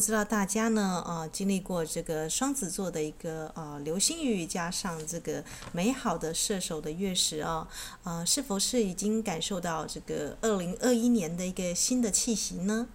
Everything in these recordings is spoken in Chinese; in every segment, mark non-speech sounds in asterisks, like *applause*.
不知道大家呢，呃，经历过这个双子座的一个呃流星雨，加上这个美好的射手的月食啊，呃，是否是已经感受到这个二零二一年的一个新的气息呢？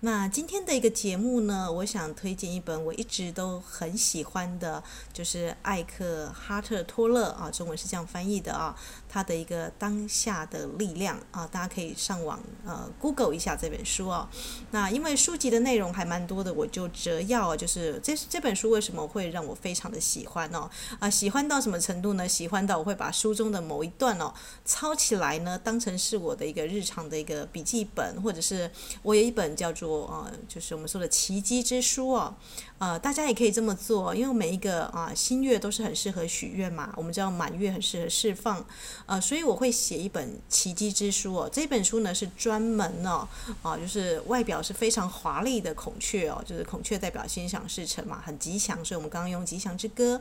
那今天的一个节目呢，我想推荐一本我一直都很喜欢的，就是艾克哈特托勒啊，中文是这样翻译的啊，他的一个当下的力量啊，大家可以上网呃 Google 一下这本书哦。那因为书籍的内容还蛮多的，我就摘要就是这这本书为什么会让我非常的喜欢哦？啊，喜欢到什么程度呢？喜欢到我会把书中的某一段哦抄起来呢，当成是我的一个日常的一个笔记本，或者是我有一本叫做。呃，就是我们说的奇迹之书哦，呃，大家也可以这么做，因为每一个啊新月都是很适合许愿嘛。我们知道满月很适合释放，呃，所以我会写一本奇迹之书哦。这本书呢是专门哦，啊，就是外表是非常华丽的孔雀哦，就是孔雀代表心想事成嘛，很吉祥，所以我们刚刚用吉祥之歌。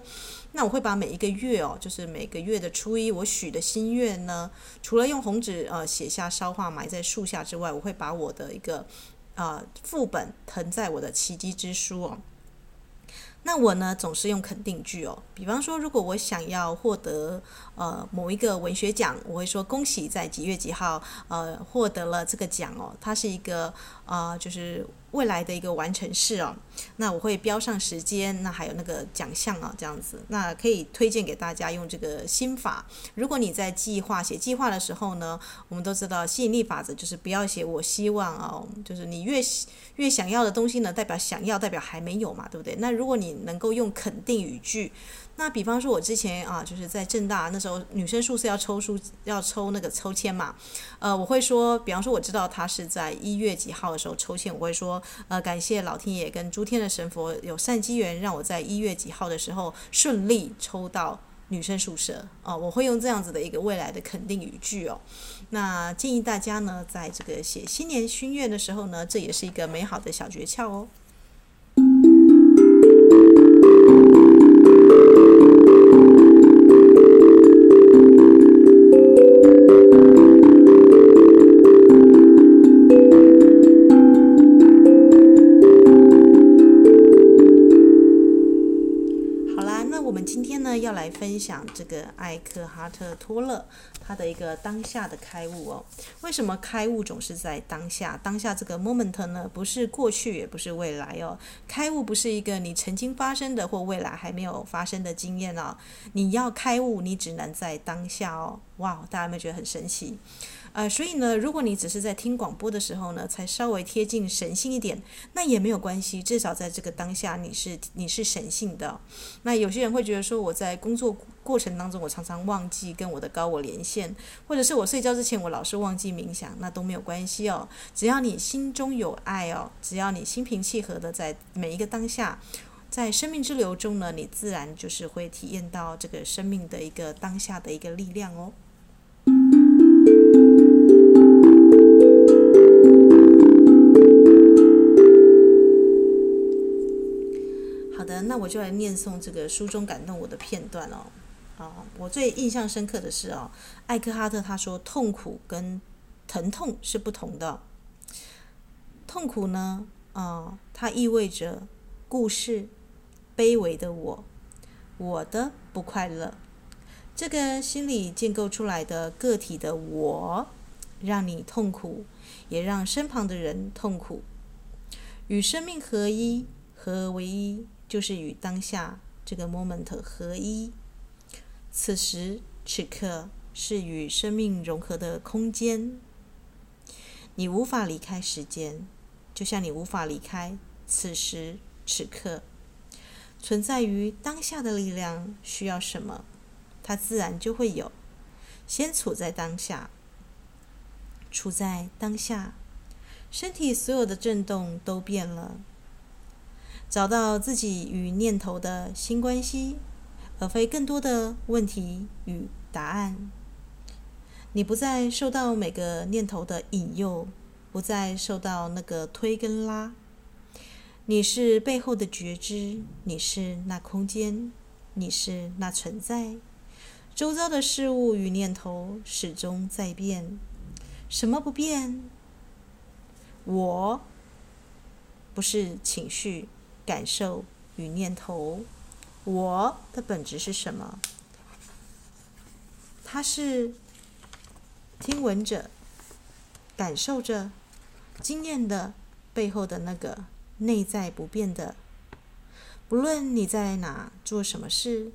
那我会把每一个月哦，就是每个月的初一我许的心愿呢，除了用红纸呃写下烧化埋在树下之外，我会把我的一个。啊，副本腾在我的奇迹之书哦。那我呢，总是用肯定句哦。比方说，如果我想要获得呃某一个文学奖，我会说恭喜在几月几号呃获得了这个奖哦。它是一个呃就是。未来的一个完成式哦，那我会标上时间，那还有那个奖项啊，这样子，那可以推荐给大家用这个心法。如果你在计划写计划的时候呢，我们都知道吸引力法则就是不要写我希望哦，就是你越越想要的东西呢，代表想要，代表还没有嘛，对不对？那如果你能够用肯定语句。那比方说，我之前啊，就是在政大那时候，女生宿舍要抽书，要抽那个抽签嘛。呃，我会说，比方说，我知道他是在一月几号的时候抽签，我会说，呃，感谢老天爷跟诸天的神佛有善机缘，让我在一月几号的时候顺利抽到女生宿舍。哦，我会用这样子的一个未来的肯定语句哦。那建议大家呢，在这个写新年心愿的时候呢，这也是一个美好的小诀窍哦。享这个艾克哈特托勒他的一个当下的开悟哦。为什么开悟总是在当下？当下这个 moment 呢，不是过去，也不是未来哦。开悟不是一个你曾经发生的或未来还没有发生的经验哦。你要开悟，你只能在当下哦。哇，大家有没有觉得很神奇？呃，所以呢，如果你只是在听广播的时候呢，才稍微贴近神性一点，那也没有关系。至少在这个当下，你是你是神性的。那有些人会觉得说，我在工作过程当中，我常常忘记跟我的高我连线，或者是我睡觉之前，我老是忘记冥想，那都没有关系哦。只要你心中有爱哦，只要你心平气和的在每一个当下，在生命之流中呢，你自然就是会体验到这个生命的一个当下的一个力量哦。那我就来念诵这个书中感动我的片段哦。啊，我最印象深刻的是哦，艾克哈特他说，痛苦跟疼痛是不同的。痛苦呢，啊，它意味着故事，卑微的我，我的不快乐，这个心理建构出来的个体的我，让你痛苦，也让身旁的人痛苦。与生命合一，合为一。就是与当下这个 moment 合一，此时此刻是与生命融合的空间。你无法离开时间，就像你无法离开此时此刻。存在于当下的力量需要什么，它自然就会有。先处在当下，处在当下，身体所有的震动都变了。找到自己与念头的新关系，而非更多的问题与答案。你不再受到每个念头的引诱，不再受到那个推跟拉。你是背后的觉知，你是那空间，你是那存在。周遭的事物与念头始终在变，什么不变？我不是情绪、感受与念头。我的本质是什么？它是听闻者、感受着、经验的背后的那个内在不变的。不论你在哪做什么事，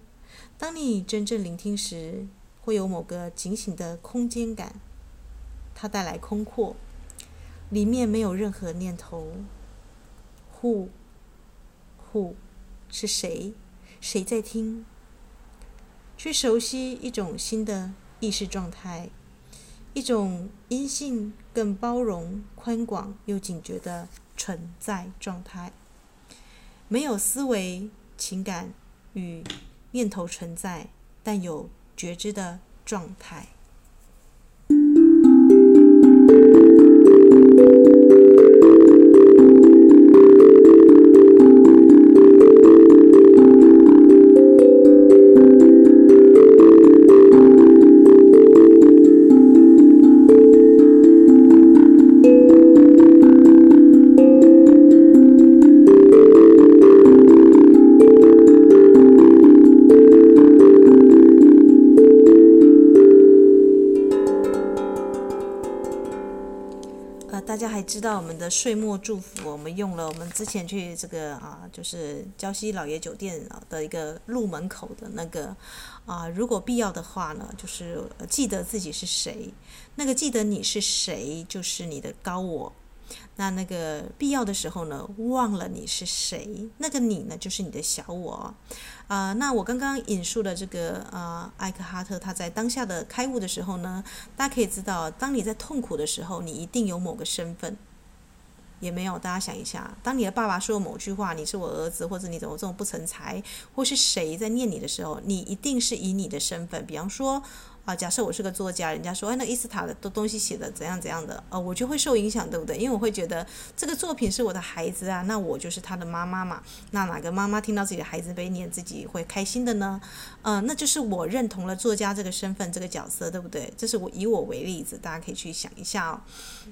当你真正聆听时，会有某个警醒的空间感，它带来空阔，里面没有任何念头。Who? Who? 是谁？谁在听？去熟悉一种新的意识状态，一种阴性、更包容、宽广又警觉的存在状态。没有思维、情感与念头存在，但有觉知的状态。岁末祝福，我们用了我们之前去这个啊，就是礁溪老爷酒店的一个入门口的那个啊，如果必要的话呢，就是记得自己是谁，那个记得你是谁，就是你的高我。那那个必要的时候呢，忘了你是谁，那个你呢，就是你的小我。啊、那我刚刚引述的这个呃，艾克哈特他在当下的开悟的时候呢，大家可以知道，当你在痛苦的时候，你一定有某个身份。也没有，大家想一下，当你的爸爸说某句话，你是我儿子，或者你怎么这么不成才，或是谁在念你的时候，你一定是以你的身份，比方说。啊，假设我是个作家，人家说，哎，那伊斯塔的东东西写的怎样怎样的，呃，我就会受影响，对不对？因为我会觉得这个作品是我的孩子啊，那我就是他的妈妈嘛。那哪个妈妈听到自己的孩子被念，自己会开心的呢？呃，那就是我认同了作家这个身份、这个角色，对不对？这是我以我为例子，大家可以去想一下哦。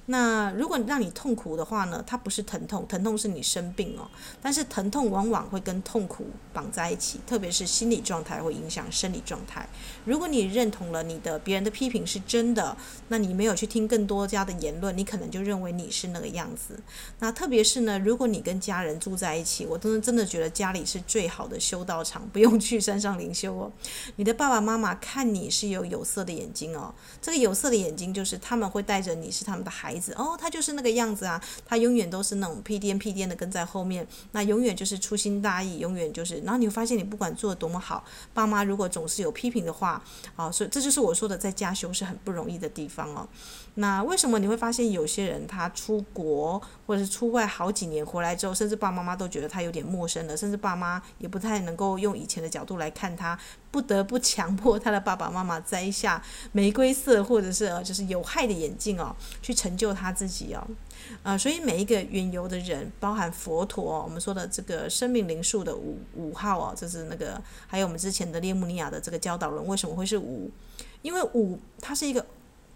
那如果让你痛苦的话呢，它不是疼痛，疼痛是你生病哦。但是疼痛往往会跟痛苦绑在一起，特别是心理状态会影响生理状态。如果你认同了。你的别人的批评是真的，那你没有去听更多家的言论，你可能就认为你是那个样子。那特别是呢，如果你跟家人住在一起，我真的真的觉得家里是最好的修道场，不用去山上灵修哦。你的爸爸妈妈看你是有有色的眼睛哦，这个有色的眼睛就是他们会带着你是他们的孩子哦，他就是那个样子啊，他永远都是那种屁颠屁颠的跟在后面，那永远就是粗心大意，永远就是，然后你会发现你不管做得多么好，爸妈如果总是有批评的话，啊，所以这就是。是我说的，在家修是很不容易的地方哦。那为什么你会发现有些人他出国或者是出外好几年回来之后，甚至爸爸妈妈都觉得他有点陌生了，甚至爸妈也不太能够用以前的角度来看他，不得不强迫他的爸爸妈妈摘下玫瑰色或者是就是有害的眼镜哦，去成就他自己哦。呃，所以每一个云游的人，包含佛陀，我们说的这个生命灵数的五五号哦，就是那个还有我们之前的列穆尼亚的这个教导人，为什么会是五？因为五，它是一个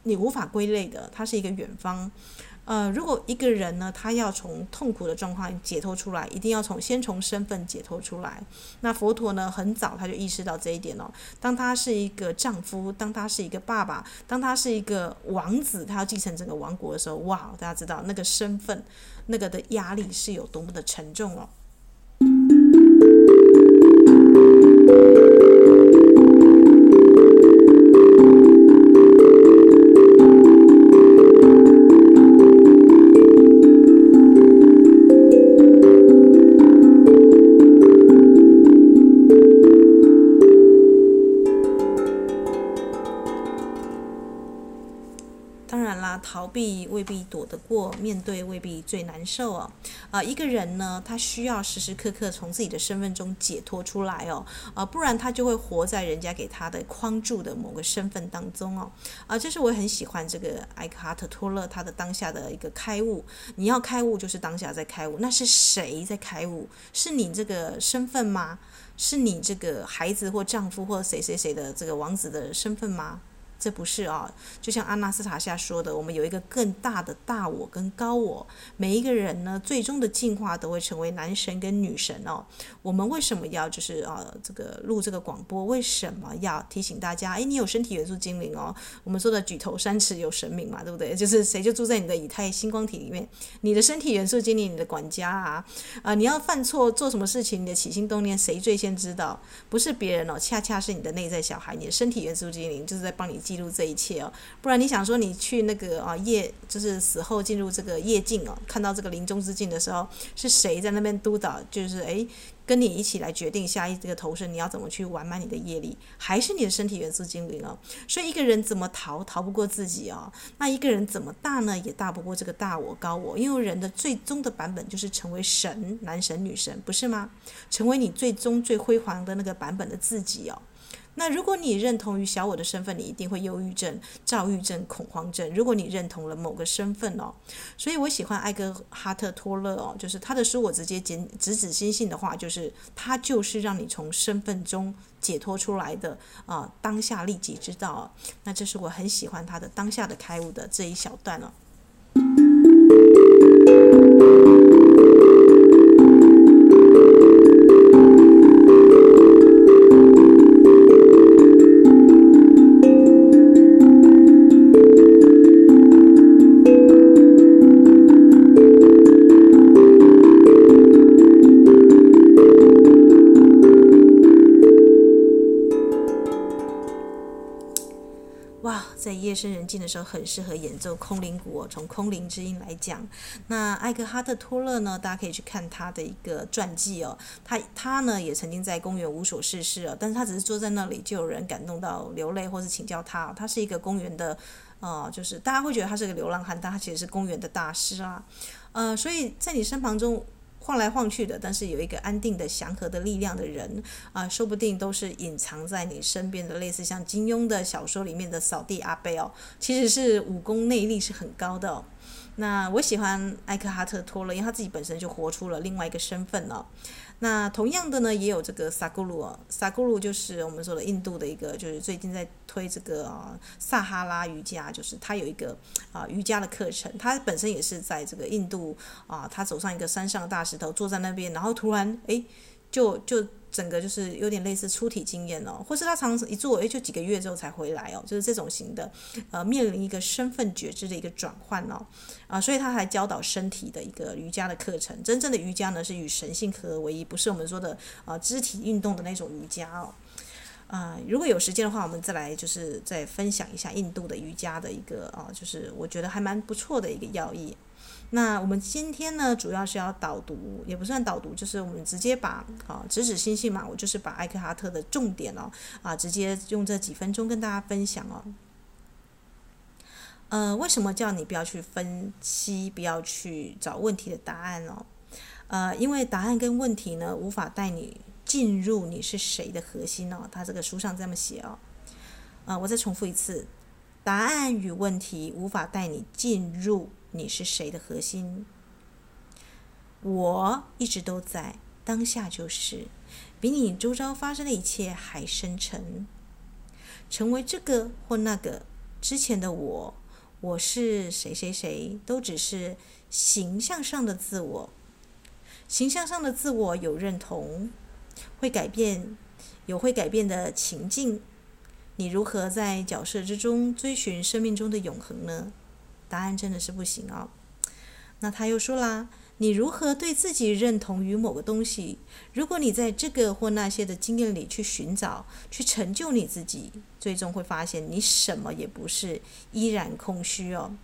你无法归类的，它是一个远方。呃，如果一个人呢，他要从痛苦的状况解脱出来，一定要从先从身份解脱出来。那佛陀呢，很早他就意识到这一点哦。当他是一个丈夫，当他是一个爸爸，当他是一个王子，他要继承整个王国的时候，哇，大家知道那个身份，那个的压力是有多么的沉重哦。过，面对未必最难受哦。啊、一个人呢，他需要时时刻刻从自己的身份中解脱出来哦，啊、不然他就会活在人家给他的框住的某个身份当中哦。啊、这是我很喜欢这个艾克哈特托勒他的当下的一个开悟。你要开悟，就是当下在开悟。那是谁在开悟？是你这个身份吗？是你这个孩子或丈夫或谁谁谁的这个王子的身份吗？这不是啊，就像阿纳斯塔夏说的，我们有一个更大的大我跟高我。每一个人呢，最终的进化都会成为男神跟女神哦。我们为什么要就是啊这个录这个广播？为什么要提醒大家？哎，你有身体元素精灵哦。我们说的举头三尺有神明嘛，对不对？就是谁就住在你的以太星光体里面，你的身体元素精灵，你的管家啊啊！你要犯错做什么事情，你的起心动念谁最先知道？不是别人哦，恰恰是你的内在小孩，你的身体元素精灵就是在帮你。记录这一切哦，不然你想说你去那个啊夜，就是死后进入这个夜境哦，看到这个临终之境的时候，是谁在那边督导？就是诶，跟你一起来决定下一这个投生你要怎么去完满你的业力，还是你的身体元素精灵哦？所以一个人怎么逃，逃不过自己哦。那一个人怎么大呢？也大不过这个大我高我，因为人的最终的版本就是成为神，男神女神，不是吗？成为你最终最辉煌的那个版本的自己哦。那如果你认同于小我的身份，你一定会忧郁症、躁郁症、恐慌症。如果你认同了某个身份哦，所以我喜欢艾格哈特·托勒哦，就是他的书，我直接简直指心性的话，就是他就是让你从身份中解脱出来的啊、当下立即知道。那这是我很喜欢他的当下的开悟的这一小段哦。夜深人静的时候，很适合演奏空灵鼓哦。从空灵之音来讲，那艾克哈特·托勒呢，大家可以去看他的一个传记哦。他他呢也曾经在公园无所事事哦，但是他只是坐在那里，就有人感动到流泪，或是请教他。他是一个公园的，呃，就是大家会觉得他是个流浪汉，但他其实是公园的大师啊。呃，所以在你身旁中。晃来晃去的，但是有一个安定的、祥和的力量的人啊，说不定都是隐藏在你身边的，类似像金庸的小说里面的扫地阿贝哦，其实是武功内力是很高的哦。那我喜欢艾克哈特·托勒，因为他自己本身就活出了另外一个身份哦。那同样的呢，也有这个萨古鲁，萨古鲁就是我们说的印度的一个，就是最近在推这个啊撒哈拉瑜伽，就是他有一个啊瑜伽的课程，他本身也是在这个印度啊，他走上一个山上的大石头，坐在那边，然后突然诶，就就。整个就是有点类似出体经验哦，或是他常常一做，诶，就几个月之后才回来哦，就是这种型的，呃，面临一个身份觉知的一个转换哦，啊，所以他还教导身体的一个瑜伽的课程。真正的瑜伽呢，是与神性合为一，不是我们说的啊肢体运动的那种瑜伽哦。啊，如果有时间的话，我们再来就是再分享一下印度的瑜伽的一个啊，就是我觉得还蛮不错的一个要义。那我们今天呢，主要是要导读，也不算导读，就是我们直接把啊，直指心性嘛，我就是把艾克哈特的重点哦，啊，直接用这几分钟跟大家分享哦。呃，为什么叫你不要去分析，不要去找问题的答案哦？呃，因为答案跟问题呢，无法带你进入你是谁的核心哦。他这个书上这么写哦。啊，我再重复一次，答案与问题无法带你进入。你是谁的核心？我一直都在，当下就是比你周遭发生的一切还深沉。成为这个或那个之前的我，我是谁谁谁，都只是形象上的自我。形象上的自我有认同，会改变，有会改变的情境。你如何在角色之中追寻生命中的永恒呢？答案真的是不行哦。那他又说啦，你如何对自己认同于某个东西？如果你在这个或那些的经验里去寻找、去成就你自己，最终会发现你什么也不是，依然空虚哦。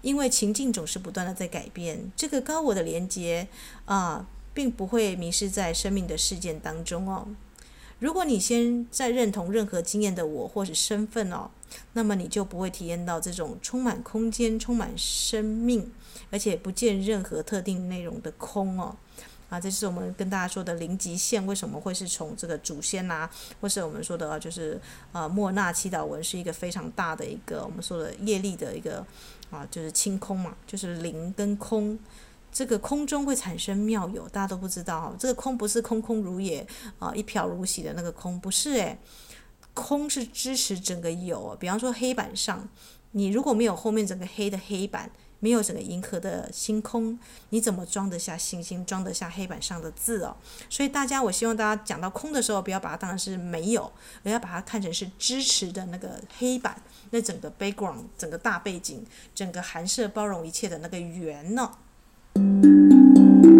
因为情境总是不断的在改变，这个高我的连接啊，并不会迷失在生命的事件当中哦。如果你先在认同任何经验的我或是身份哦，那么你就不会体验到这种充满空间、充满生命，而且不见任何特定内容的空哦。啊，这是我们跟大家说的零极限，为什么会是从这个祖先呐、或是我们说的，就是呃莫那祈祷文是一个非常大的一个我们说的业力的一个啊，就是清空嘛，就是零跟空。这个空中会产生妙有，大家都不知道。这个空不是空空如也啊，一瓢如洗的那个空，不是诶。空是支持整个有，比方说黑板上，你如果没有后面整个黑的黑板，没有整个银河的星空，你怎么装得下星星，装得下黑板上的字哦？所以大家，我希望大家讲到空的时候，不要把它当成是没有，而要把它看成是支持的那个黑板，那整个 background，整个大背景，整个寒舍包容一切的那个圆呢、无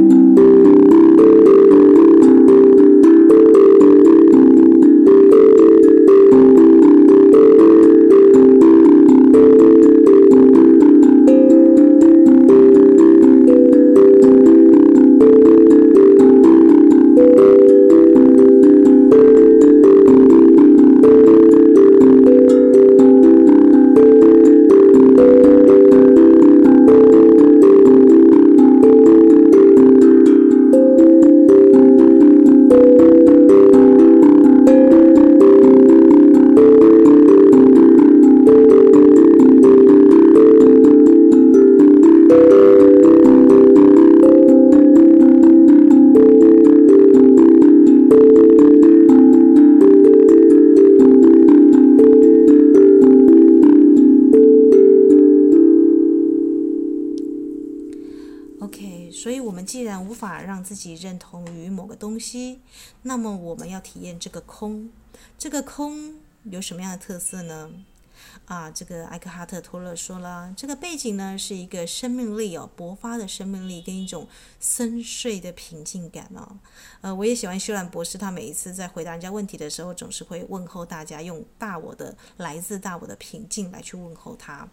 东西，那么我们要体验这个空。这个空有什么样的特色呢？啊，这个艾克哈特·托勒说了，这个背景呢是一个生命力哦，勃发的生命力跟一种深邃的平静感哦。呃，我也喜欢修兰博士，他每一次在回答人家问题的时候，总是会问候大家，用大我的来自大我的平静来去问候他。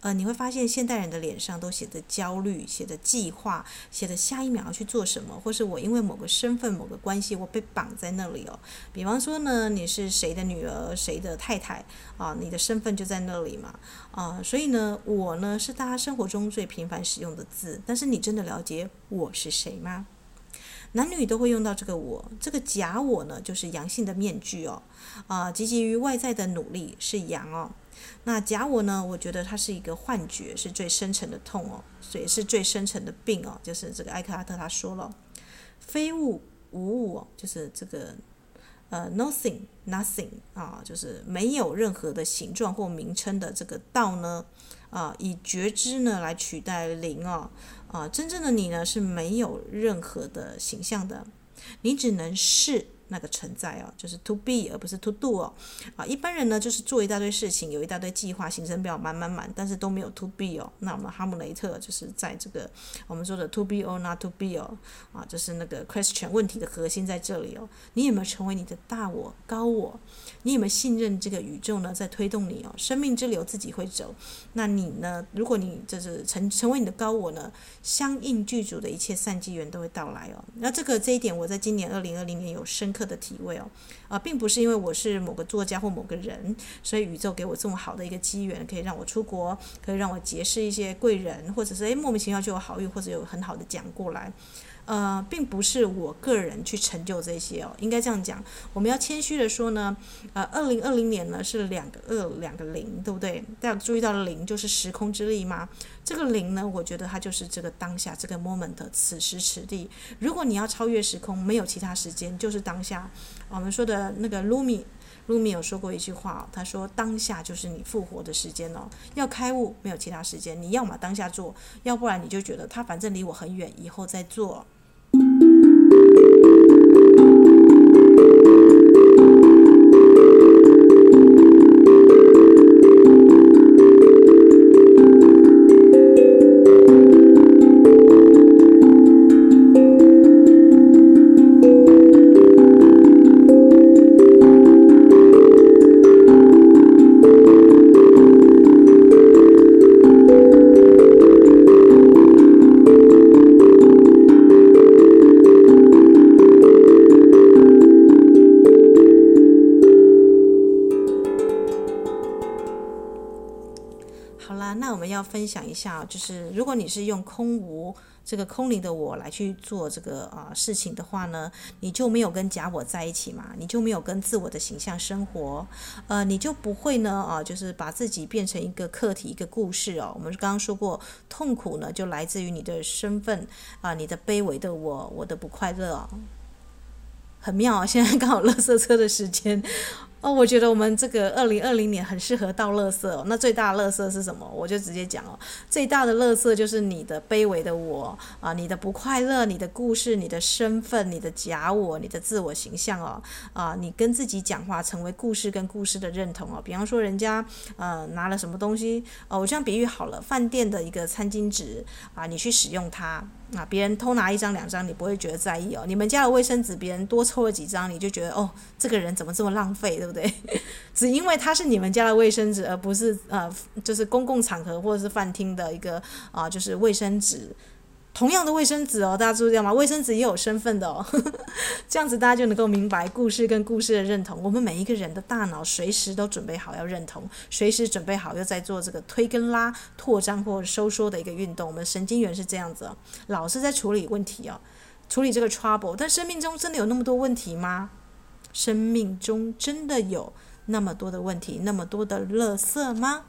呃，你会发现现代人的脸上都写着焦虑，写着计划，写着下一秒要去做什么，或是我因为某个身份、某个关系，我被绑在那里哦。比方说呢，你是谁的女儿，谁的太太啊？你的身份就在。那里嘛，啊、所以呢，我呢是大家生活中最频繁使用的字，但是你真的了解我是谁吗？男女都会用到这个我，这个假我呢，就是阳性的面具哦，啊、积极于外在的努力是阳哦，那假我呢，我觉得它是一个幻觉，是最深层的痛哦，所以是最深层的病哦，就是这个艾克哈特他说了，非物无我，就是这个。呃、，nothing，nothing 啊，就是没有任何的形状或名称的这个道呢，啊，以觉知呢来取代灵哦，啊，真正的你呢是没有任何的形象的，你只能是。那个存在哦，就是 to be 而不是 to do 哦，啊，一般人呢就是做一大堆事情，有一大堆计划，行程表满满满，但是都没有 to be 哦。那我们哈姆雷特就是在这个我们说的 to be or not to be 哦，啊，就是那个 question 问题的核心在这里哦。你有没有成为你的大我、高我？你有没有信任这个宇宙呢？在推动你哦，生命之流自己会走。那你呢？如果你就是成成为你的高我呢，相应具足的一切善机缘都会到来哦。那这个这一点，我在今年二零二零年有深刻。刻的体会哦，啊，并不是因为我是某个作家或某个人，所以宇宙给我这么好的一个机缘，可以让我出国，可以让我结识一些贵人，或者是诶莫名其妙就有好运，或者有很好的奖过来。呃，并不是我个人去成就这些哦，应该这样讲。我们要谦虚的说呢，呃，二零二零年呢是两个二两个零，对不对？大家注意到了零就是时空之力吗？这个零呢，我觉得它就是这个当下这个 moment，此时此地。如果你要超越时空，没有其他时间，就是当下。我们说的那个鲁米，鲁米有说过一句话，他说当下就是你复活的时间哦。要开悟，没有其他时间，你要么当下做，要不然你就觉得他反正离我很远，以后再做。下，就是如果你是用空无这个空灵的我来去做这个啊、事情的话呢，你就没有跟假我在一起嘛，你就没有跟自我的形象生活，呃，你就不会呢啊、就是把自己变成一个课题、一个故事哦。我们刚刚说过，痛苦呢就来自于你的身份啊、你的卑微的我，我的不快乐、哦，很妙。现在刚好垃圾车的时间。哦，我觉得我们这个二零二零年很适合倒垃圾哦。那最大的垃圾是什么？我就直接讲哦，最大的垃圾就是你的卑微的我啊，你的不快乐，你的故事，你的身份，你的假我，你的自我形象哦啊，你跟自己讲话，成为故事跟故事的认同哦。比方说，人家呃拿了什么东西哦，我这样比喻好了，饭店的一个餐巾纸啊，你去使用它。啊，别人偷拿一张两张，你不会觉得在意哦。你们家的卫生纸，别人多抽了几张，你就觉得哦，这个人怎么这么浪费，对不对？*laughs* 只因为它是你们家的卫生纸，而不是呃，就是公共场合或者是饭厅的一个啊、就是卫生纸。同样的卫生纸哦，大家注意到吗？卫生纸也有身份的哦，*laughs* 这样子大家就能够明白故事跟故事的认同。我们每一个人的大脑随时都准备好要认同，随时准备好又在做这个推跟拉、扩张或者收缩的一个运动。我们神经元是这样子哦，老是在处理问题哦，处理这个 trouble。但生命中真的有那么多问题吗？生命中真的有那么多的问题，那么多的乐色吗？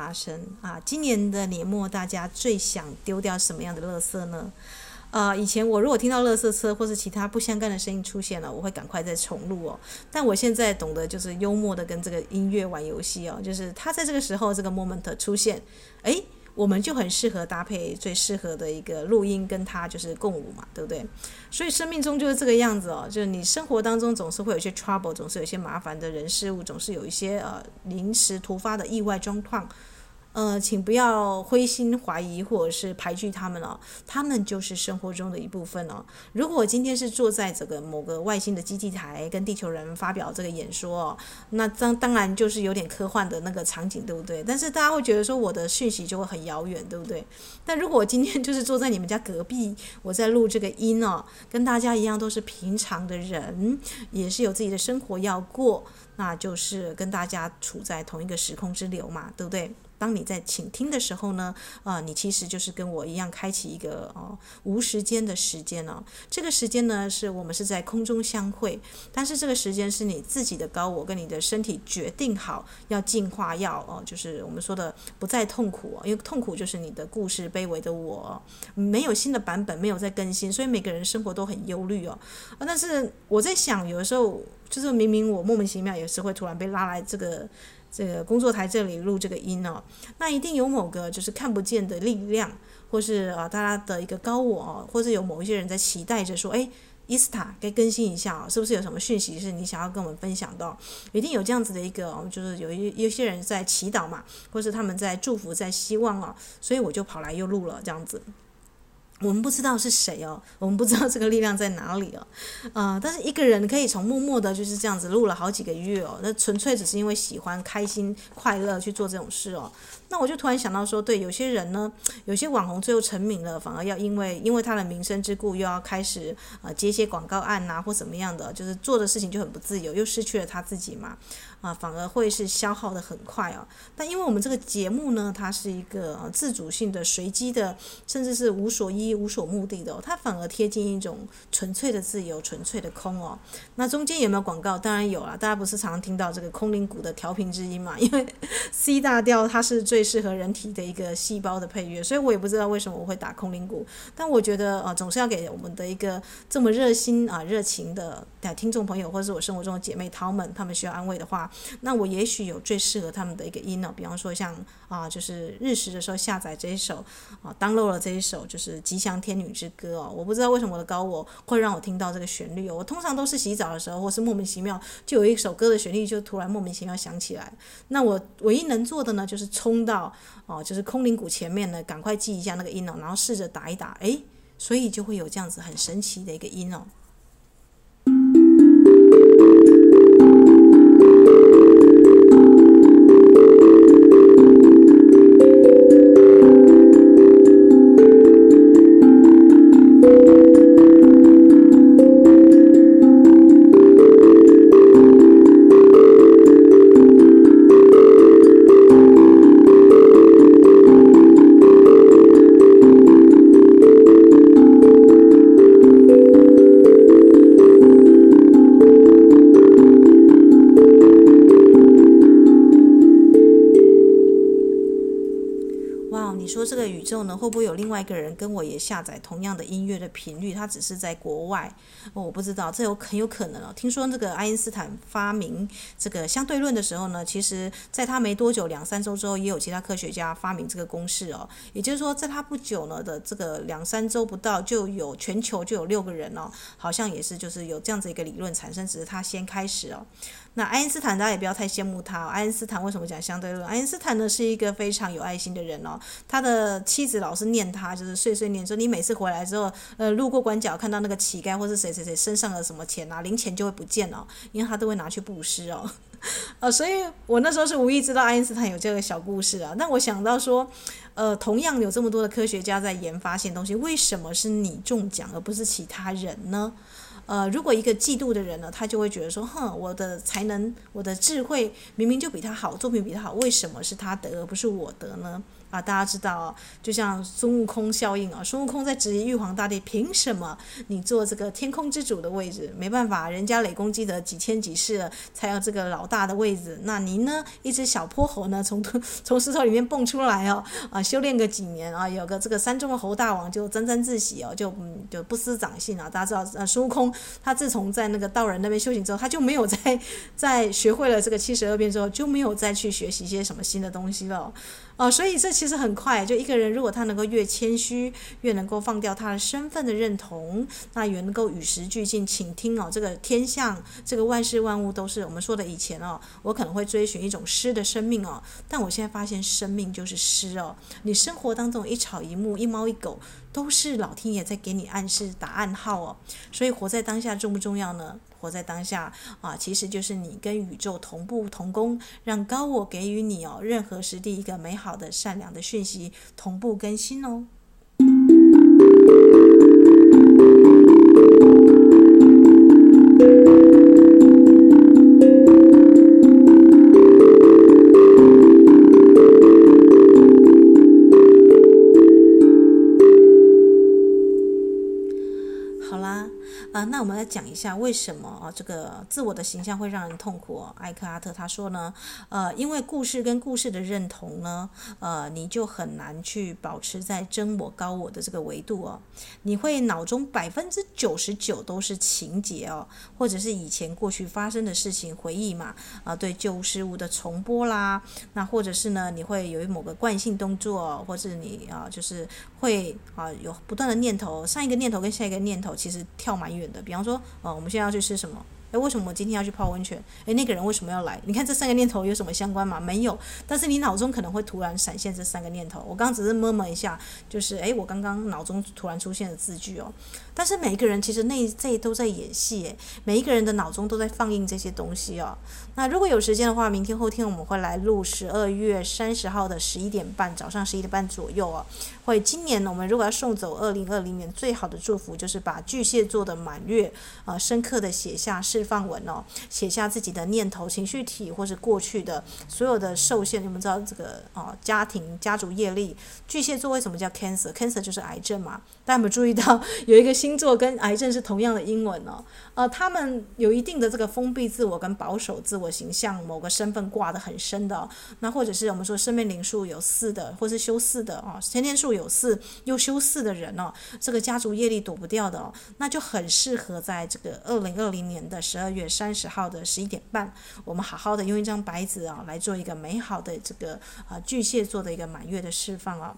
发生啊！今年的年末，大家最想丢掉什么样的垃圾呢？啊，以前我如果听到垃圾车或是其他不相干的声音出现了，我会赶快再重录哦。但我现在懂得就是幽默的跟这个音乐玩游戏哦，就是它在这个时候这个 moment 出现，诶。我们就很适合搭配最适合的一个录音，跟它就是共舞嘛，对不对？所以生命中就是这个样子哦，就是你生活当中总是会有些 trouble，总是有些麻烦的人事物，总是有一些呃临时突发的意外状况。呃，请不要灰心怀疑或者是排拒他们了，他们就是生活中的一部分哦。如果我今天是坐在这个某个外星的基地台跟地球人发表这个演说哦，那当当然就是有点科幻的那个场景，对不对？但是大家会觉得说我的讯息就会很遥远，对不对？但如果我今天就是坐在你们家隔壁，我在录这个音哦，跟大家一样都是平常的人，也是有自己的生活要过，那就是跟大家处在同一个时空之流嘛，对不对？当你在倾听的时候呢，啊、你其实就是跟我一样开启一个哦无时间的时间哦。这个时间呢，是我们是在空中相会，但是这个时间是你自己的高我跟你的身体决定好要进化，要哦，就是我们说的不再痛苦哦，因为痛苦就是你的故事卑微的我，没有新的版本，没有在更新，所以每个人生活都很忧虑哦。啊，但是我在想，有的时候就是明明我莫名其妙也是会突然被拉来这个。这个工作台这里录这个音哦，那一定有某个就是看不见的力量，或是啊大家的一个高我哦，或是有某一些人在期待着说，哎，伊斯塔该更新一下哦，是不是有什么讯息是你想要跟我们分享到？一定有这样子的一个，就是有一有些人在祈祷嘛，或是他们在祝福，在希望哦，所以我就跑来又录了这样子。我们不知道是谁哦，我们不知道这个力量在哪里哦，啊、*laughs* 但是一个人可以从默默的就是这样子录了好几个月哦，那纯粹只是因为喜欢、开心、快乐去做这种事哦。那我就突然想到说，对，有些人呢，有些网红最后成名了，反而要因为因为他的名声之故，又要开始呃接一些广告案呐、或怎么样的，就是做的事情就很不自由，又失去了他自己嘛。啊，反而会是消耗的很快哦。但因为我们这个节目呢，它是一个自主性的、随机的，甚至是无所依、无所目的的，它反而贴近一种纯粹的自由、纯粹的空哦。那中间有没有广告？当然有啦。大家不是常常听到这个空灵鼓的调频之音嘛？因为 *laughs* C 大调它是最适合人体的一个细胞的配乐，所以我也不知道为什么我会打空灵鼓。但我觉得啊，总是要给我们的一个这么热心啊、热情的听众朋友，或者是我生活中的姐妹淘们，她们需要安慰的话。那我也许有最适合他们的一个音呢，比方说像啊，就是日食的时候下载这一首啊，download 了这一首就是吉祥天女之歌哦。我不知道为什么我的高我会让我听到这个旋律哦。我通常都是洗澡的时候，或是莫名其妙就有一首歌的旋律就突然莫名其妙响起来。那我唯一能做的呢，就是冲到哦，就是空灵鼓前面呢，赶快记一下那个音哦，然后试着打一打，诶，所以就会有这样子很神奇的一个音哦。会不会有另外一个人跟我也下载同样的音乐的频率？他只是在国外，哦，我不知道，这有很有可能哦。听说这个爱因斯坦发明这个相对论的时候呢，其实在他没多久，两三周之后，也有其他科学家发明这个公式哦。也就是说，在他不久呢的这个两三周不到，就有全球就有六个人哦，好像也是就是有这样子一个理论产生，只是他先开始哦。那爱因斯坦大家也不要太羡慕他。爱因斯坦为什么讲相对论？爱因斯坦呢是一个非常有爱心的人哦。他的妻子老是念他，就是碎碎念说：“你每次回来之后，呃，路过拐角看到那个乞丐或是谁谁谁身上的什么钱啊，零钱就会不见了，因为他都会拿去布施哦。*laughs* ”呃，所以我那时候是无意知道爱因斯坦有这个小故事啊。那我想到说，呃，同样有这么多的科学家在研发新东西，为什么是你中奖而不是其他人呢？呃，如果一个嫉妒的人呢，他就会觉得说，哼，我的才能，我的智慧明明就比他好，作品比他好，为什么是他得而不是我得呢？啊，大家知道哦，就像孙悟空效应啊，孙悟空在质疑玉皇大帝，凭什么你坐这个天空之主的位置？没办法，人家累功积德几千几世了，才有这个老大的位置。那您呢？一只小泼猴呢，从从石头里面蹦出来哦，啊，修炼个几年啊，有个这个山中的猴大王就沾沾自喜哦，就嗯就不思长进啊。大家知道，呃，孙悟空他自从在那个道人那边修行之后，他就没有再再学会了这个七十二变之后，就没有再去学习一些什么新的东西了。哦所以这其实很快，就一个人如果他能够越谦虚，越能够放掉他的身份的认同，那也能够与时俱进，倾听哦，这个天象，这个万事万物都是我们说的以前哦，我可能会追寻一种诗的生命哦，但我现在发现生命就是诗哦，你生活当中一草一木，一猫一狗，都是老天爷在给你暗示打暗号哦，所以活在当下重不重要呢？活在当下啊，其实就是你跟宇宙同步同工，让高我给予你哦，任何时地一个美好的、善良的讯息同步更新哦。讲一下为什么啊，这个自我的形象会让人痛苦哦。艾克阿特他说呢，呃，因为故事跟故事的认同呢，呃，你就很难去保持在真我高我的这个维度哦。你会脑中百分之九十九都是情节哦，或者是以前过去发生的事情回忆嘛，啊，对旧事物的重播啦，那或者是呢，你会有某个惯性动作，或者你啊，就是会啊有不断的念头，上一个念头跟下一个念头其实跳蛮远。的，比方说，哦，我们现在要去吃什么？诶，为什么我今天要去泡温泉？诶，那个人为什么要来？你看这三个念头有什么相关吗？没有。但是你脑中可能会突然闪现这三个念头。我刚刚只是摸摸一下，就是诶，我刚刚脑中突然出现的字句哦。但是每一个人其实内在都在演戏，诶，每一个人的脑中都在放映这些东西哦。那如果有时间的话，明天后天我们会来录十二月三十号的十一点半，早上十一点半左右哦。会今年呢我们如果要送走二零二零年，最好的祝福就是把巨蟹座的满月啊，深刻的写下释放文哦，写下自己的念头、情绪体或是过去的所有的受限。你们知道这个哦，家庭、家族业力，巨蟹座为什么叫 Cancer？Cancer 就是癌症嘛。大家有没有注意到 *laughs* 有一个新星座跟癌症是同样的英文哦？呃，他们有一定的这个封闭自我跟保守自我形象，某个身份挂得很深的。那或者是我们说生命灵数有四的，或是修四的哦，天天数有四又修四的人哦，这个家族业力躲不掉的哦，那就很适合在这个二零二零年的十二月三十号的十一点半，我们好好的用一张白纸啊来做一个美好的这个啊巨蟹座的一个满月的释放啊。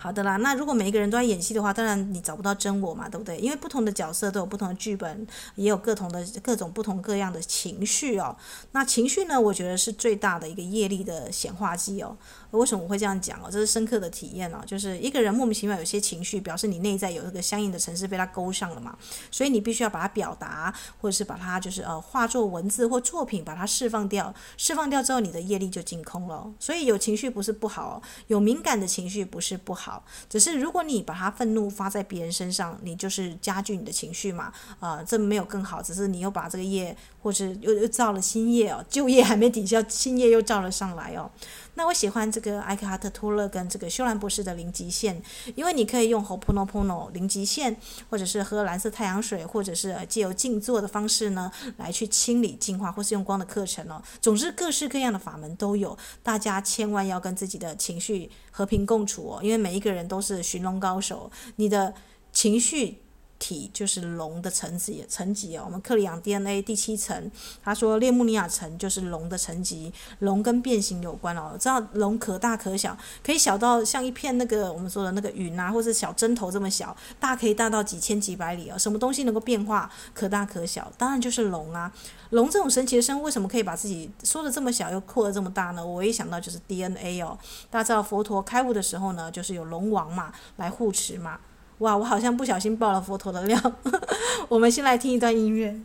好的啦，那如果每一个人都在演戏的话，当然你找不到真我嘛，对不对？因为不同的角色都有不同的剧本，也有各同的各种不同各样的情绪哦。那情绪呢，我觉得是最大的一个业力的显化剂哦。为什么我会这样讲哦？这是深刻的体验哦。就是一个人莫名其妙有些情绪，表示你内在有一个相应的城市被他勾上了嘛。所以你必须要把它表达，或者是把它就是呃化作文字或作品，把它释放掉。释放掉之后，你的业力就净空了。所以有情绪不是不好，有敏感的情绪不是不好。只是如果你把它愤怒发在别人身上，你就是加剧你的情绪嘛，啊、这没有更好，只是你又把这个业，或是又又造了新业哦，旧业还没抵消，新业又造了上来哦。那我喜欢这个艾克哈特·托勒跟这个修兰博士的零极限，因为你可以用喉 pono pono 零极限，或者是喝蓝色太阳水，或者是借由静坐的方式呢，来去清理净化，或是用光的课程哦。总之，各式各样的法门都有，大家千万要跟自己的情绪和平共处哦，因为每一个人都是寻龙高手，你的情绪。体就是龙的层级，层级哦。我们克里昂 DNA 第七层，他说列穆尼亚层就是龙的层级，龙跟变形有关哦。知道龙可大可小，可以小到像一片那个我们说的那个云啊，或者小针头这么小，大可以大到几千几百里哦。什么东西能够变化，可大可小，当然就是龙啊。龙这种神奇的生物，为什么可以把自己缩得这么小，又扩得这么大呢？我一想到就是 DNA 哦。大家知道佛陀开悟的时候呢，就是有龙王嘛来护持嘛。哇，我好像不小心爆了佛陀的料。*laughs* 我们先来听一段音乐。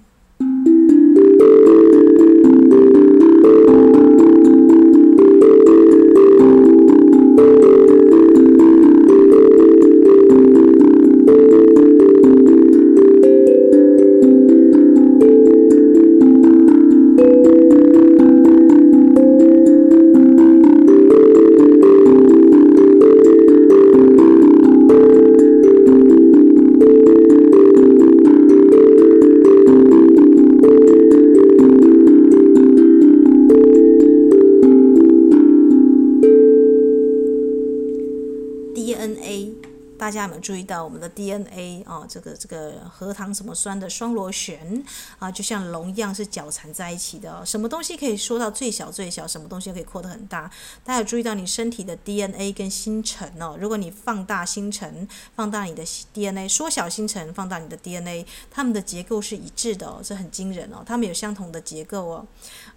家有没有注意到我们的 DNA 啊？这个这个核糖什么酸的双螺旋啊，就像龙一样是绞缠在一起的。什么东西可以缩到最小最小？什么东西可以扩得很大？大家有注意到你身体的 DNA 跟星辰哦？如果你放大星辰，放大你的 DNA，缩小星辰，放大你的 DNA，它们的结构是一致的哦，这很惊人哦。它们有相同的结构哦。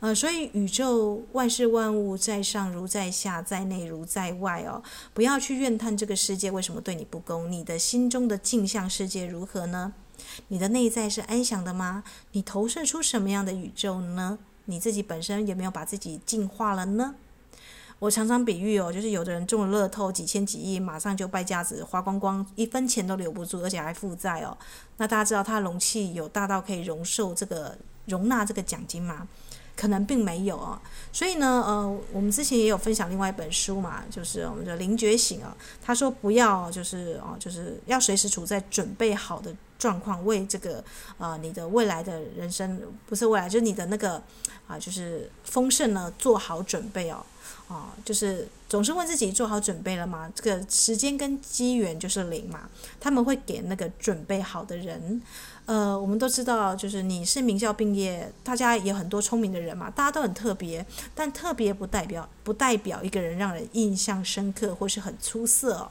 呃，所以宇宙万事万物在上如在下，在内如在外哦。不要去怨叹这个世界为什么对你不。你的心中的镜像世界如何呢？你的内在是安详的吗？你投射出什么样的宇宙呢？你自己本身有没有把自己净化了呢？我常常比喻哦，就是有的人中了乐透几千几亿，马上就败家子，花光光，一分钱都留不住，而且还负债哦。那大家知道他容器有大到可以容受这个容纳这个奖金吗？可能并没有啊，所以呢，呃，我们之前也有分享另外一本书嘛，就是我们的《灵觉醒》啊。他说不要，就是哦，就是要随时处在准备好的状况，为这个呃你的未来的人生，不是未来，就是你的那个啊，就是丰盛呢，做好准备哦，啊，就是总是问自己做好准备了吗？这个时间跟机缘就是零嘛，他们会给那个准备好的人。呃，我们都知道，就是你是名校毕业，大家也有很多聪明的人嘛，大家都很特别，但特别不代表不代表一个人让人印象深刻或是很出色。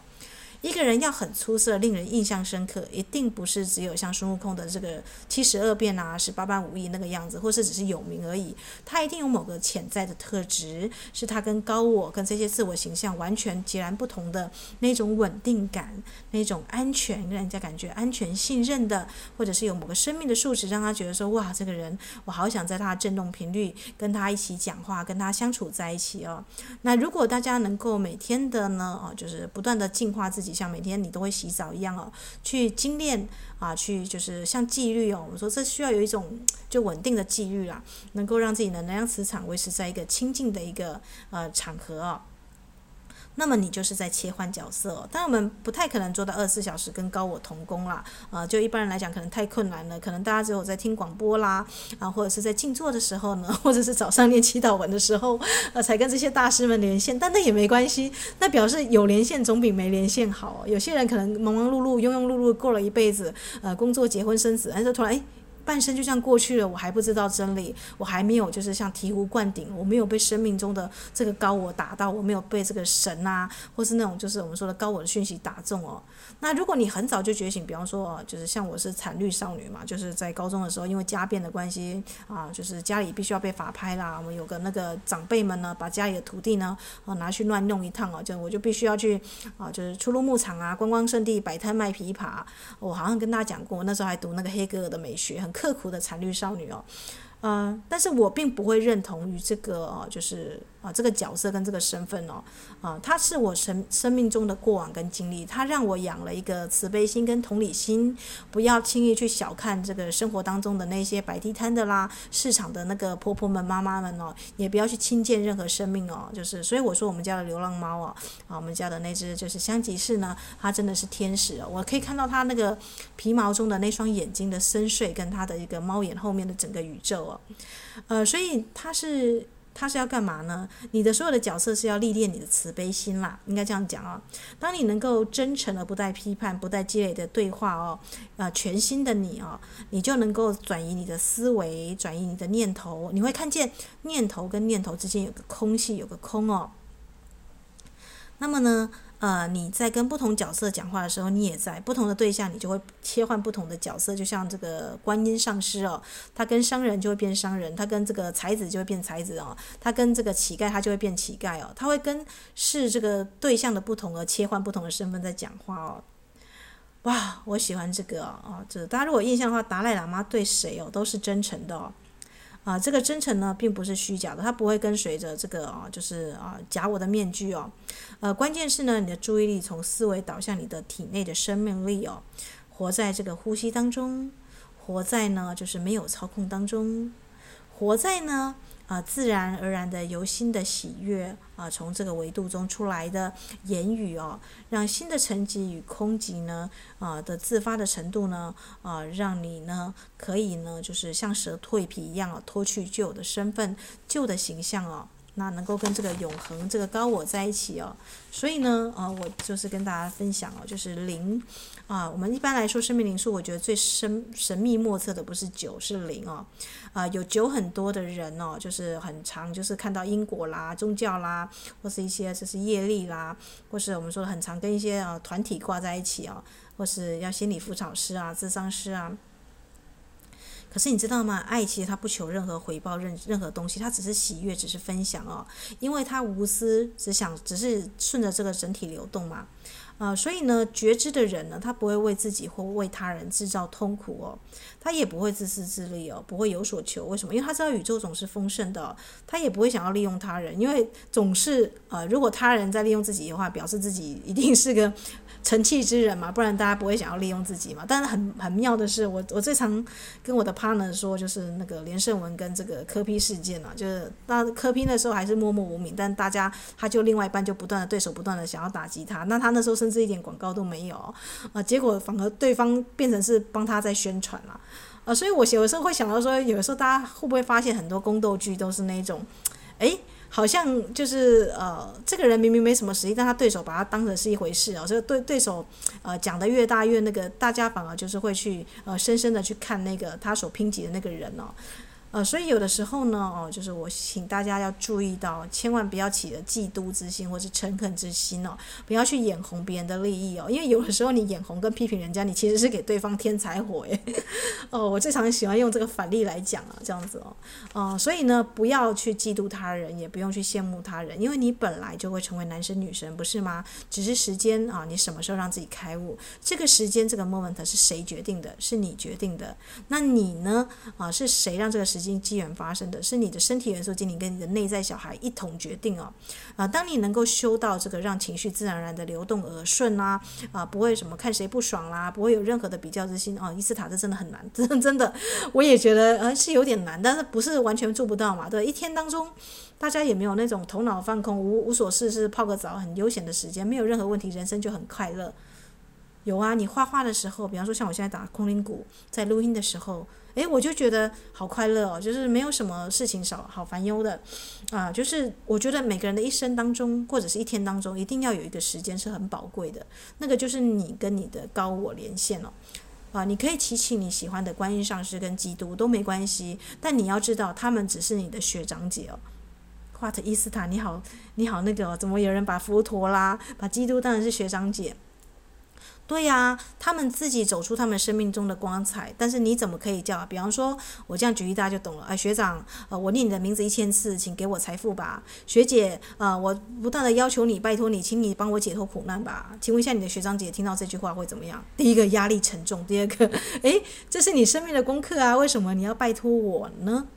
一个人要很出色，令人印象深刻，一定不是只有像孙悟空的这个七十二变啊、十八般武艺那个样子，或是只是有名而已。他一定有某个潜在的特质，是他跟高我、跟这些自我形象完全截然不同的那种稳定感、那种安全，让人家感觉安全、信任的，或者是有某个生命的素质，让他觉得说：哇，这个人，我好想在他的振动频率，跟他一起讲话，跟他相处在一起哦。那如果大家能够每天的呢，哦，就是不断的净化自己。像每天你都会洗澡一样哦，去精炼啊，去就是像纪律哦。我们说这需要有一种就稳定的纪律啦，能够让自己的能量磁场维持在一个清净的一个呃场合哦。那么你就是在切换角色哦，但我们不太可能做到二十四小时跟高我同工啦，啊，就一般人来讲可能太困难了，可能大家只有在听广播啦，啊，或者是在静坐的时候呢，*laughs* 或者是早上念祈祷文的时候，呃，才跟这些大师们连线，但那也没关系，那表示有连线总比没连线好。有些人可能忙忙碌碌、庸庸碌碌过了一辈子，呃，工作、结婚、生子，但是突然哎。半生就像过去了，我还不知道真理，我还没有就是像醍醐灌顶，我没有被生命中的这个高我打到，我没有被这个神啊，或是那种就是我们说的高我的讯息打中哦。那如果你很早就觉醒，比方说哦，就是像我是惨绿少女嘛，就是在高中的时候，因为家变的关系啊，就是家里必须要被法拍啦，我们有个那个长辈们呢，把家里的土地呢啊拿去乱弄一趟啊，就我就必须要去啊，就是出入牧场啊，观光圣地，摆摊卖琵琶。我好像跟大家讲过，那时候还读那个黑格尔的美学，很刻苦的残绿少女哦。嗯，但是我并不会认同于这个哦，就是啊，这个角色跟这个身份哦，啊，它是我生生命中的过往跟经历，它让我养了一个慈悲心跟同理心，不要轻易去小看这个生活当中的那些摆地摊的啦，市场的那个婆婆们、妈妈们哦，也不要去轻贱任何生命哦，就是，所以我说我们家的流浪猫哦，啊，我们家的那只就是香吉士呢，它真的是天使哦，我可以看到它那个皮毛中的那双眼睛的深邃，跟它的一个猫眼后面的整个宇宙哦。呃，所以它是他是要干嘛呢？你的所有的角色是要历练你的慈悲心啦，应该这样讲啊、当你能够真诚而不带批判、不带积累的对话哦，啊，全新的你哦，你就能够转移你的思维，转移你的念头，你会看见念头跟念头之间有个空隙，有个空哦。那么呢？呃，你在跟不同角色讲话的时候，你也在不同的对象，你就会切换不同的角色。就像这个观音上师哦，他跟商人就会变商人，他跟这个才子就会变才子哦，他跟这个乞丐他就会变乞丐哦，他会跟是这个对象的不同而切换不同的身份在讲话哦。哇，我喜欢这个哦，这大家如果印象的话，达赖喇嘛对谁哦都是真诚的哦。啊，这个真诚呢，并不是虚假的，它不会跟随着这个啊，就是啊假我的面具哦。呃，关键是呢，你的注意力从思维导向你的体内的生命力哦，活在这个呼吸当中，活在呢就是没有操控当中，活在呢。啊，自然而然的由心的喜悦啊，从这个维度中出来的言语哦，让新的层级与空级呢，啊的自发的程度呢，啊，让你呢可以呢，就是像蛇蜕皮一样啊，脱去旧的身份、旧的形象哦。那能够跟这个永恒、这个高我在一起哦，所以呢，呃，我就是跟大家分享哦，就是灵啊，我们一般来说生命灵数，我觉得最深神秘莫测的不是九，是灵哦，啊，有九很多的人哦，就是很常，就是看到因果啦、宗教啦，或是一些就是业力啦，或是我们说很常跟一些啊团体挂在一起哦，或是要心理辅导师啊、咨商师啊。可是你知道吗？爱其实他不求任何回报，任任何东西，他只是喜悦，只是分享哦。因为他无私，只想只是顺着这个整体流动嘛。啊、所以呢，觉知的人呢，他不会为自己或为他人制造痛苦哦，他也不会自私自利哦，不会有所求。为什么？因为他知道宇宙总是丰盛的，他也不会想要利用他人，因为总是呃，如果他人在利用自己的话，表示自己一定是个。成器之人嘛，不然大家不会想要利用自己嘛。但是很很妙的是，我我最常跟我的 partner 说，就是那个连胜文跟这个柯 P 事件啊，就是那柯 P 那时候还是默默无名，但大家他就另外一半就不断的对手不断的想要打击他，那他那时候是甚至一点广告都没有啊，结果反而对方变成是帮他在宣传了啊，所以我有时候会想到说，有时候大家会不会发现很多宫斗剧都是那种，诶。好像就是呃，这个人明明没什么实力，但他对手把他当成是一回事哦，所以对对手呃讲得越大越那个，大家反而就是会去呃深深的去看那个他所拼挤的那个人哦。呃，所以有的时候呢，哦，就是我请大家要注意到，千万不要起了嫉妒之心或是诚恳之心哦，不要去眼红别人的利益哦，因为有的时候你眼红跟批评人家，你其实是给对方添柴火诶。*laughs* 哦，我最常喜欢用这个反例来讲啊，这样子哦，呃，所以呢，不要去嫉妒他人，也不用去羡慕他人，因为你本来就会成为男神女神，不是吗？只是时间啊，你什么时候让自己开悟？这个时间这个 moment 是谁决定的？是你决定的。那你呢？啊，是谁让这个时间？经机缘发生的是你的身体元素精灵跟你的内在小孩一同决定哦，啊，当你能够修到这个让情绪自然而然的流动而顺啦，啊，不会什么看谁不爽啦，不会有任何的比较之心哦，伊斯塔这真的很难，*laughs* 真真的，我也觉得呃是有点难，但是不是完全做不到嘛？对，一天当中大家也没有那种头脑放空、无无所事事、泡个澡很悠闲的时间，没有任何问题，人生就很快乐。有啊，你画画的时候，比方说像我现在打空灵鼓，在录音的时候。诶，我就觉得好快乐哦，就是没有什么事情少好烦忧的，啊，就是我觉得每个人的一生当中，或者是一天当中，一定要有一个时间是很宝贵的，那个就是你跟你的高我连线哦。啊，你可以祈请你喜欢的观音上师跟基督都没关系，但你要知道，他们只是你的学长姐哦。华特伊斯坦，你好，你好，那个、怎么有人把佛陀啦，把基督当然是学长姐。对呀、他们自己走出他们生命中的光彩，但是你怎么可以叫？比方说，我这样举例，大家就懂了。哎，学长，呃，我念你的名字一千次，请给我财富吧。学姐，呃，我不断的要求你，拜托你，请你帮我解脱苦难吧。请问一下，你的学长姐听到这句话会怎么样？第一个压力沉重，第二个，*laughs* 诶，这是你生命的功课啊，为什么你要拜托我呢？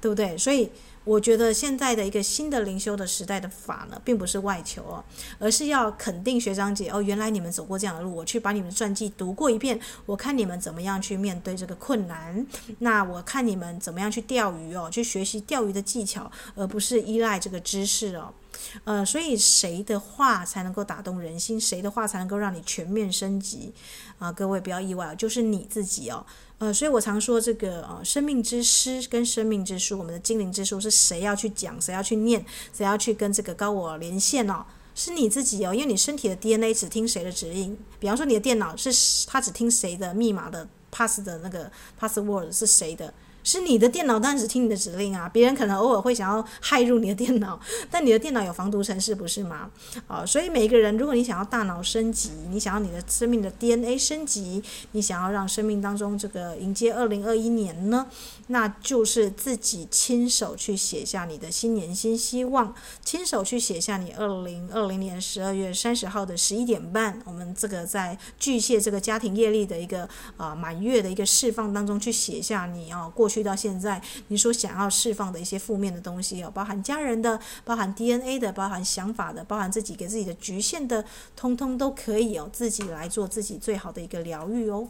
对不对？所以。我觉得现在的一个新的灵修的时代的法呢，并不是外求哦，而是要肯定学长姐哦，原来你们走过这样的路，我去把你们的传记读过一遍，我看你们怎么样去面对这个困难，那我看你们怎么样去钓鱼哦，去学习钓鱼的技巧，而不是依赖这个知识哦，呃，所以谁的话才能够打动人心？谁的话才能够让你全面升级？啊，各位不要意外，就是你自己哦。呃，所以我常说这个呃，生命之诗跟生命之书，我们的精灵之书是谁要去讲，谁要去念，谁要去跟这个高我连线哦？是你自己哦，因为你身体的 DNA 只听谁的指引？比方说你的电脑是它只听谁的密码的 pass 的那个 password 是谁的？是你的电脑，当然只听你的指令啊。别人可能偶尔会想要骇入你的电脑，*laughs* 但你的电脑有防毒程式，不是吗？啊，所以每一个人，如果你想要大脑升级，你想要你的生命的 DNA 升级，你想要让生命当中这个迎接二零二一年呢，那就是自己亲手去写下你的新年新希望，亲手去写下你二零二零年十二月三十号的十一点半，我们这个在巨蟹这个家庭业力的一个啊满月的一个释放当中去写下你啊过去。去到现在，你所想要释放的一些负面的东西哦，包含家人的，包含 DNA 的，包含想法的，包含自己给自己的局限的，通通都可以哦，自己来做自己最好的一个疗愈哦。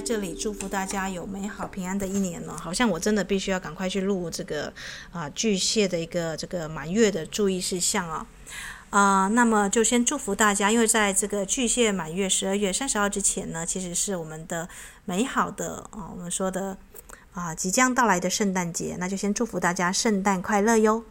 在这里祝福大家有美好平安的一年呢，好像我真的必须要赶快去录这个啊巨蟹的一个这个满月的注意事项啊啊，那么就先祝福大家，因为在这个巨蟹满月十二月三十号之前呢，其实是我们的美好的啊我们说的啊即将到来的圣诞节，那就先祝福大家圣诞快乐哟。